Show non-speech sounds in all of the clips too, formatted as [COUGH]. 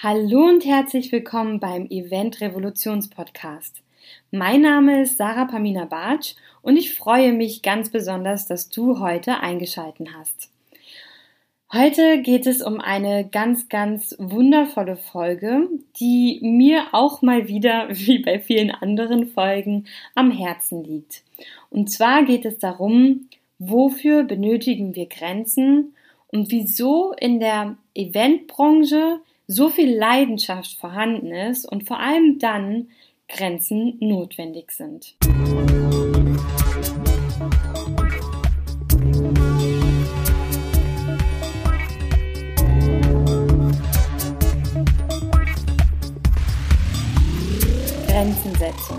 Hallo und herzlich willkommen beim Event Revolutions Podcast. Mein Name ist Sarah Pamina Bartsch und ich freue mich ganz besonders, dass du heute eingeschalten hast. Heute geht es um eine ganz, ganz wundervolle Folge, die mir auch mal wieder, [LAUGHS] wie bei vielen anderen Folgen, am Herzen liegt. Und zwar geht es darum, wofür benötigen wir Grenzen und wieso in der Eventbranche so viel Leidenschaft vorhanden ist und vor allem dann Grenzen notwendig sind. Grenzensetzung.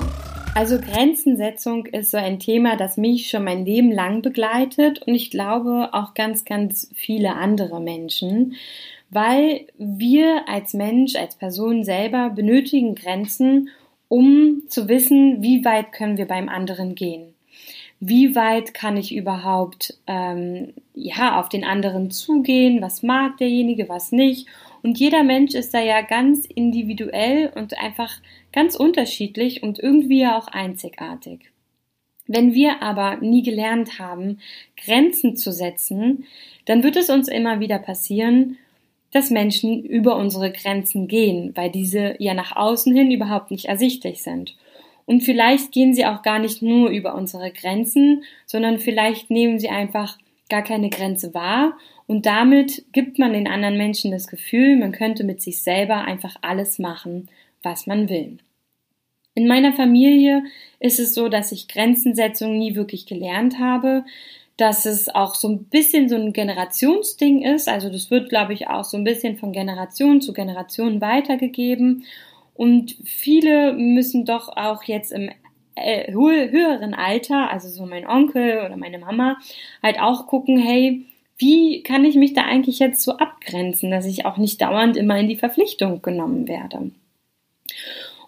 Also Grenzensetzung ist so ein Thema, das mich schon mein Leben lang begleitet und ich glaube auch ganz, ganz viele andere Menschen weil wir als Mensch, als Person selber benötigen Grenzen, um zu wissen, wie weit können wir beim anderen gehen. Wie weit kann ich überhaupt ähm, ja auf den anderen zugehen? Was mag derjenige, was nicht? Und jeder Mensch ist da ja ganz individuell und einfach ganz unterschiedlich und irgendwie ja auch einzigartig. Wenn wir aber nie gelernt haben, Grenzen zu setzen, dann wird es uns immer wieder passieren, dass Menschen über unsere Grenzen gehen, weil diese ja nach außen hin überhaupt nicht ersichtlich sind. Und vielleicht gehen sie auch gar nicht nur über unsere Grenzen, sondern vielleicht nehmen sie einfach gar keine Grenze wahr und damit gibt man den anderen Menschen das Gefühl, man könnte mit sich selber einfach alles machen, was man will. In meiner Familie ist es so, dass ich Grenzensetzung nie wirklich gelernt habe dass es auch so ein bisschen so ein Generationsding ist. Also das wird, glaube ich, auch so ein bisschen von Generation zu Generation weitergegeben. Und viele müssen doch auch jetzt im äh, höheren Alter, also so mein Onkel oder meine Mama, halt auch gucken, hey, wie kann ich mich da eigentlich jetzt so abgrenzen, dass ich auch nicht dauernd immer in die Verpflichtung genommen werde.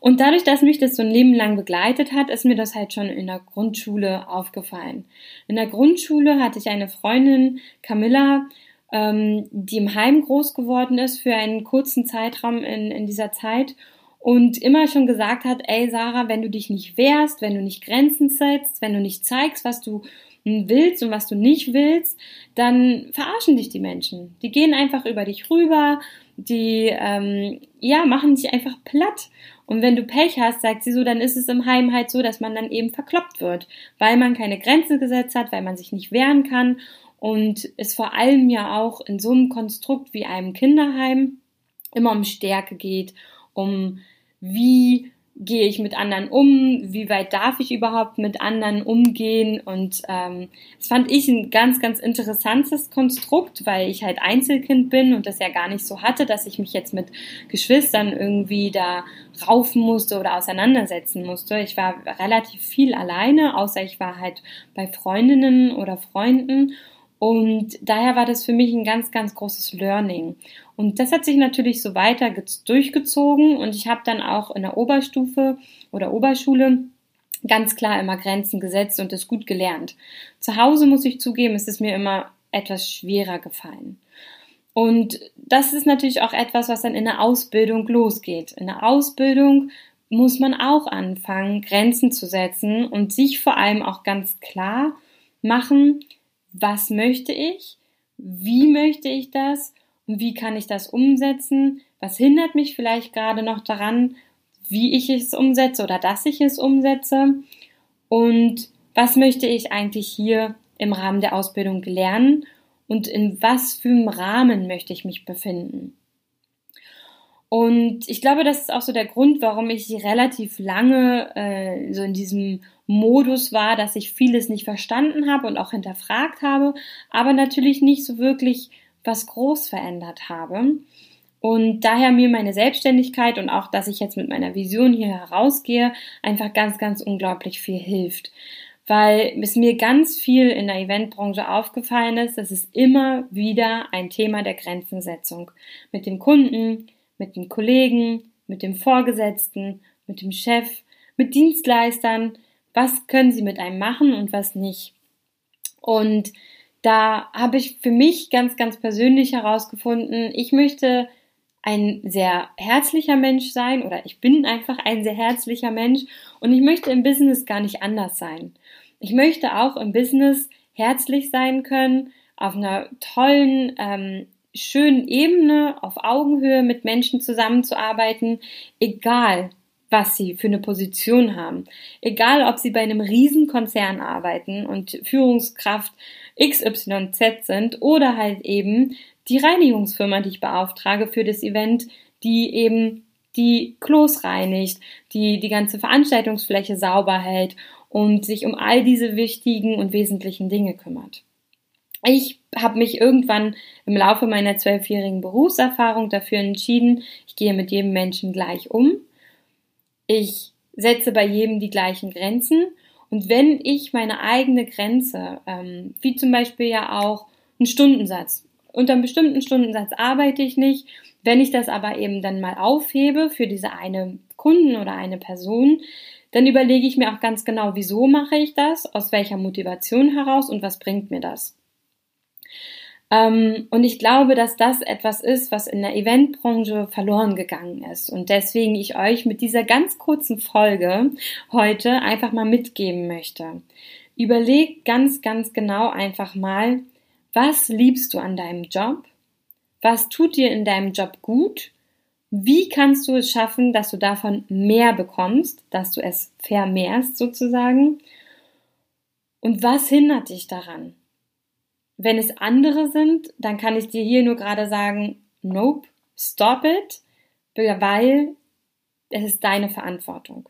Und dadurch, dass mich das so ein Leben lang begleitet hat, ist mir das halt schon in der Grundschule aufgefallen. In der Grundschule hatte ich eine Freundin, Camilla, ähm, die im Heim groß geworden ist für einen kurzen Zeitraum in, in dieser Zeit und immer schon gesagt hat, ey Sarah, wenn du dich nicht wehrst, wenn du nicht Grenzen setzt, wenn du nicht zeigst, was du willst und was du nicht willst, dann verarschen dich die Menschen. Die gehen einfach über dich rüber, die ähm, ja machen dich einfach platt. Und wenn du Pech hast, sagt sie so, dann ist es im Heim halt so, dass man dann eben verkloppt wird, weil man keine Grenzen gesetzt hat, weil man sich nicht wehren kann und es vor allem ja auch in so einem Konstrukt wie einem Kinderheim immer um Stärke geht, um wie gehe ich mit anderen um, wie weit darf ich überhaupt mit anderen umgehen? Und ähm, das fand ich ein ganz, ganz interessantes Konstrukt, weil ich halt Einzelkind bin und das ja gar nicht so hatte, dass ich mich jetzt mit Geschwistern irgendwie da raufen musste oder auseinandersetzen musste. Ich war relativ viel alleine, außer ich war halt bei Freundinnen oder Freunden und daher war das für mich ein ganz, ganz großes Learning. Und das hat sich natürlich so weiter durchgezogen und ich habe dann auch in der Oberstufe oder Oberschule ganz klar immer Grenzen gesetzt und es gut gelernt. Zu Hause muss ich zugeben, ist es mir immer etwas schwerer gefallen. Und das ist natürlich auch etwas, was dann in der Ausbildung losgeht. In der Ausbildung muss man auch anfangen, Grenzen zu setzen und sich vor allem auch ganz klar machen, was möchte ich, wie möchte ich das? Und wie kann ich das umsetzen, was hindert mich vielleicht gerade noch daran, wie ich es umsetze oder dass ich es umsetze? Und was möchte ich eigentlich hier im Rahmen der Ausbildung lernen? Und in was für einem Rahmen möchte ich mich befinden. Und ich glaube, das ist auch so der Grund, warum ich relativ lange äh, so in diesem Modus war, dass ich vieles nicht verstanden habe und auch hinterfragt habe, aber natürlich nicht so wirklich was groß verändert habe. Und daher mir meine Selbstständigkeit und auch, dass ich jetzt mit meiner Vision hier herausgehe, einfach ganz, ganz unglaublich viel hilft. Weil es mir ganz viel in der Eventbranche aufgefallen ist, dass es immer wieder ein Thema der Grenzensetzung mit dem Kunden, mit den Kollegen, mit dem Vorgesetzten, mit dem Chef, mit Dienstleistern, was können sie mit einem machen und was nicht. Und da habe ich für mich ganz, ganz persönlich herausgefunden, ich möchte ein sehr herzlicher Mensch sein oder ich bin einfach ein sehr herzlicher Mensch und ich möchte im Business gar nicht anders sein. Ich möchte auch im Business herzlich sein können, auf einer tollen, ähm, schönen Ebene, auf Augenhöhe mit Menschen zusammenzuarbeiten, egal was sie für eine Position haben. Egal, ob sie bei einem Riesenkonzern arbeiten und Führungskraft XYZ sind oder halt eben die Reinigungsfirma, die ich beauftrage für das Event, die eben die Klos reinigt, die die ganze Veranstaltungsfläche sauber hält und sich um all diese wichtigen und wesentlichen Dinge kümmert. Ich habe mich irgendwann im Laufe meiner zwölfjährigen Berufserfahrung dafür entschieden, ich gehe mit jedem Menschen gleich um. Ich setze bei jedem die gleichen Grenzen. Und wenn ich meine eigene Grenze, ähm, wie zum Beispiel ja auch einen Stundensatz, unter einem bestimmten Stundensatz arbeite ich nicht. Wenn ich das aber eben dann mal aufhebe für diese eine Kunden oder eine Person, dann überlege ich mir auch ganz genau, wieso mache ich das, aus welcher Motivation heraus und was bringt mir das. Ähm, und ich glaube, dass das etwas ist, was in der Eventbranche verloren gegangen ist. Und deswegen ich euch mit dieser ganz kurzen Folge heute einfach mal mitgeben möchte. Überleg ganz, ganz genau einfach mal, was liebst du an deinem Job? Was tut dir in deinem Job gut? Wie kannst du es schaffen, dass du davon mehr bekommst, dass du es vermehrst sozusagen? Und was hindert dich daran? Wenn es andere sind, dann kann ich dir hier nur gerade sagen, nope, stop it, weil es ist deine Verantwortung.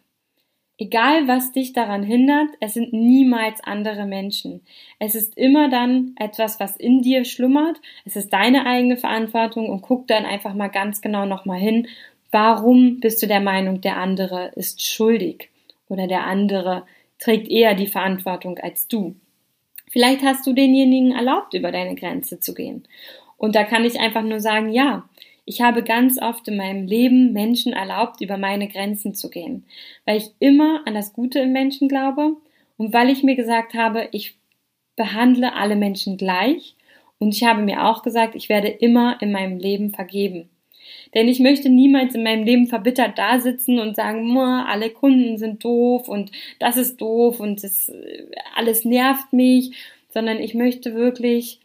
Egal, was dich daran hindert, es sind niemals andere Menschen. Es ist immer dann etwas, was in dir schlummert. Es ist deine eigene Verantwortung und guck dann einfach mal ganz genau nochmal hin, warum bist du der Meinung, der andere ist schuldig oder der andere trägt eher die Verantwortung als du. Vielleicht hast du denjenigen erlaubt, über deine Grenze zu gehen. Und da kann ich einfach nur sagen, ja, ich habe ganz oft in meinem Leben Menschen erlaubt, über meine Grenzen zu gehen, weil ich immer an das Gute im Menschen glaube und weil ich mir gesagt habe, ich behandle alle Menschen gleich und ich habe mir auch gesagt, ich werde immer in meinem Leben vergeben. Denn ich möchte niemals in meinem Leben verbittert da sitzen und sagen, alle Kunden sind doof und das ist doof und das äh, alles nervt mich, sondern ich möchte wirklich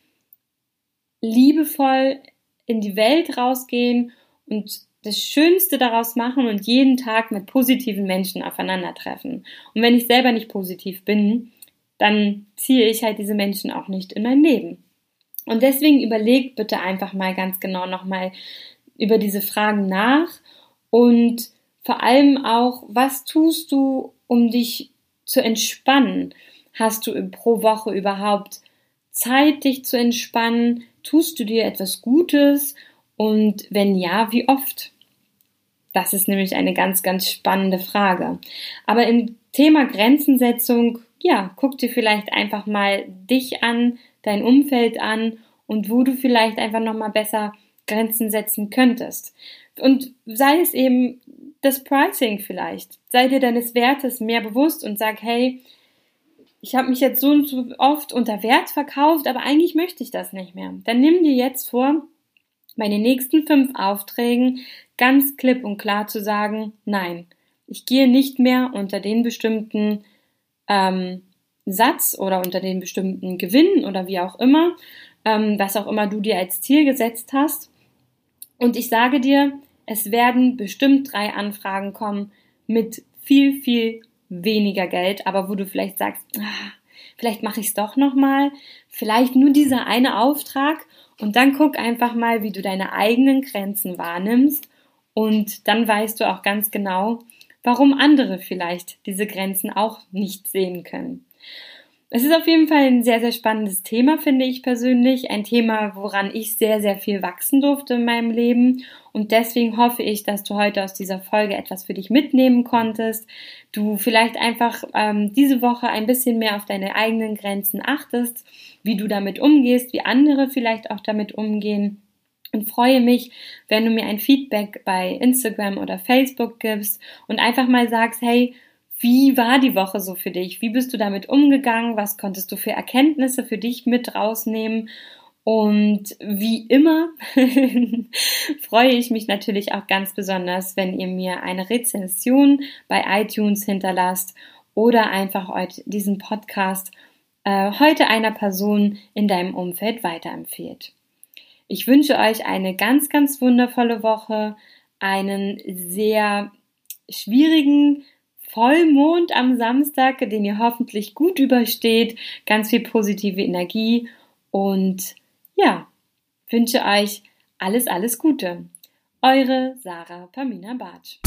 liebevoll in die Welt rausgehen und das Schönste daraus machen und jeden Tag mit positiven Menschen aufeinandertreffen. Und wenn ich selber nicht positiv bin, dann ziehe ich halt diese Menschen auch nicht in mein Leben. Und deswegen überlegt bitte einfach mal ganz genau nochmal über diese Fragen nach und vor allem auch, was tust du, um dich zu entspannen? Hast du pro Woche überhaupt Zeit, dich zu entspannen? Tust du dir etwas Gutes? Und wenn ja, wie oft? Das ist nämlich eine ganz, ganz spannende Frage. Aber im Thema Grenzensetzung, ja, guck dir vielleicht einfach mal dich an, dein Umfeld an und wo du vielleicht einfach nochmal besser Grenzen setzen könntest. Und sei es eben das Pricing vielleicht. Sei dir deines Wertes mehr bewusst und sag, hey, ich habe mich jetzt so und so oft unter Wert verkauft, aber eigentlich möchte ich das nicht mehr. Dann nimm dir jetzt vor, bei den nächsten fünf Aufträgen ganz klipp und klar zu sagen, nein, ich gehe nicht mehr unter den bestimmten ähm, Satz oder unter den bestimmten Gewinn oder wie auch immer, ähm, was auch immer du dir als Ziel gesetzt hast. Und ich sage dir, es werden bestimmt drei Anfragen kommen mit viel, viel weniger Geld, aber wo du vielleicht sagst, ah, vielleicht mache ich es doch nochmal, vielleicht nur dieser eine Auftrag und dann guck einfach mal, wie du deine eigenen Grenzen wahrnimmst und dann weißt du auch ganz genau, warum andere vielleicht diese Grenzen auch nicht sehen können. Es ist auf jeden Fall ein sehr, sehr spannendes Thema, finde ich persönlich. Ein Thema, woran ich sehr, sehr viel wachsen durfte in meinem Leben. Und deswegen hoffe ich, dass du heute aus dieser Folge etwas für dich mitnehmen konntest. Du vielleicht einfach ähm, diese Woche ein bisschen mehr auf deine eigenen Grenzen achtest, wie du damit umgehst, wie andere vielleicht auch damit umgehen. Und freue mich, wenn du mir ein Feedback bei Instagram oder Facebook gibst und einfach mal sagst, hey, wie war die Woche so für dich? Wie bist du damit umgegangen? Was konntest du für Erkenntnisse für dich mit rausnehmen? Und wie immer [LAUGHS] freue ich mich natürlich auch ganz besonders, wenn ihr mir eine Rezension bei iTunes hinterlasst oder einfach diesen Podcast äh, heute einer Person in deinem Umfeld weiterempfehlt. Ich wünsche euch eine ganz, ganz wundervolle Woche, einen sehr schwierigen Vollmond am Samstag, den ihr hoffentlich gut übersteht, ganz viel positive Energie und ja, wünsche euch alles, alles Gute. Eure Sarah Pamina Bartsch.